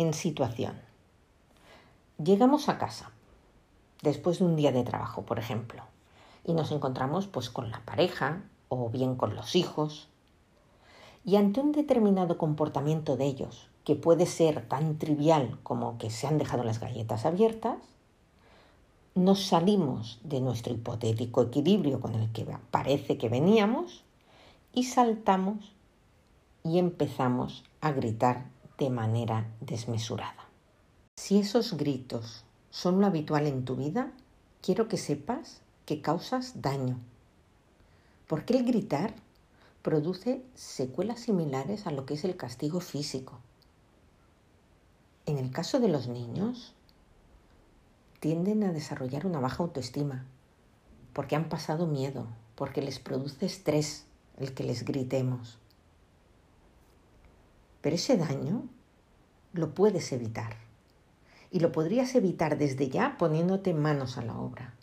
en situación. Llegamos a casa, después de un día de trabajo, por ejemplo, y nos encontramos pues con la pareja o bien con los hijos. Y ante un determinado comportamiento de ellos, que puede ser tan trivial como que se han dejado las galletas abiertas, nos salimos de nuestro hipotético equilibrio con el que parece que veníamos y saltamos y empezamos a gritar de manera desmesurada. Si esos gritos son lo habitual en tu vida, quiero que sepas que causas daño. Porque el gritar produce secuelas similares a lo que es el castigo físico. En el caso de los niños, tienden a desarrollar una baja autoestima porque han pasado miedo, porque les produce estrés el que les gritemos. Pero ese daño lo puedes evitar. Y lo podrías evitar desde ya poniéndote manos a la obra.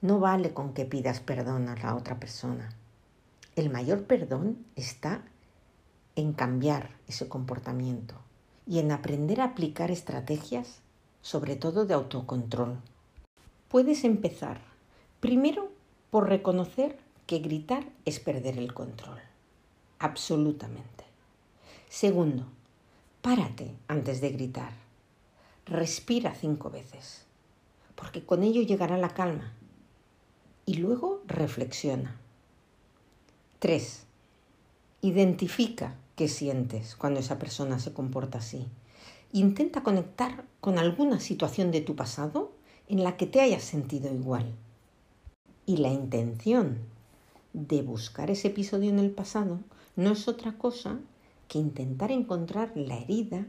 No vale con que pidas perdón a la otra persona. El mayor perdón está en cambiar ese comportamiento y en aprender a aplicar estrategias, sobre todo de autocontrol. Puedes empezar primero por reconocer que gritar es perder el control. Absolutamente. Segundo, párate antes de gritar. Respira cinco veces, porque con ello llegará la calma. Y luego reflexiona. Tres, identifica qué sientes cuando esa persona se comporta así. Intenta conectar con alguna situación de tu pasado en la que te hayas sentido igual. Y la intención de buscar ese episodio en el pasado no es otra cosa que intentar encontrar la herida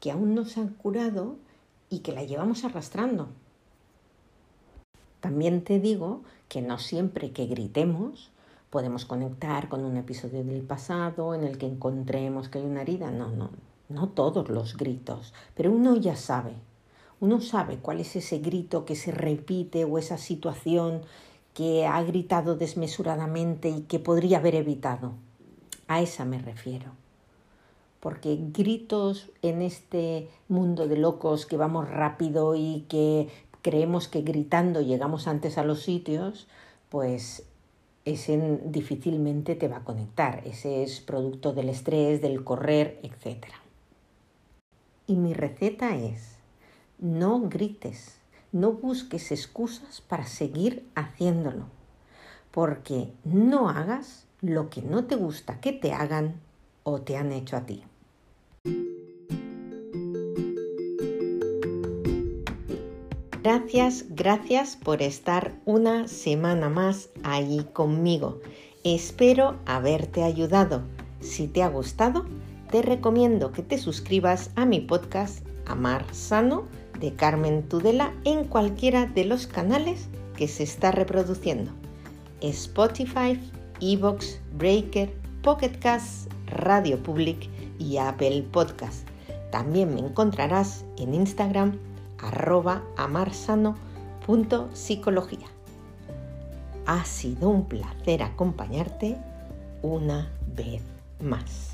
que aún no se ha curado y que la llevamos arrastrando. También te digo que no siempre que gritemos podemos conectar con un episodio del pasado en el que encontremos que hay una herida. No, no, no todos los gritos, pero uno ya sabe. Uno sabe cuál es ese grito que se repite o esa situación que ha gritado desmesuradamente y que podría haber evitado. A esa me refiero porque gritos en este mundo de locos que vamos rápido y que creemos que gritando llegamos antes a los sitios, pues ese difícilmente te va a conectar. Ese es producto del estrés, del correr, etc. Y mi receta es, no grites, no busques excusas para seguir haciéndolo, porque no hagas lo que no te gusta que te hagan o te han hecho a ti. Gracias, gracias por estar una semana más ahí conmigo. Espero haberte ayudado. Si te ha gustado, te recomiendo que te suscribas a mi podcast Amar Sano de Carmen Tudela en cualquiera de los canales que se está reproduciendo. Spotify, Evox, Breaker, Pocket Cast, Radio Public y Apple Podcast. También me encontrarás en Instagram arroba amarsano.psicología. Ha sido un placer acompañarte una vez más.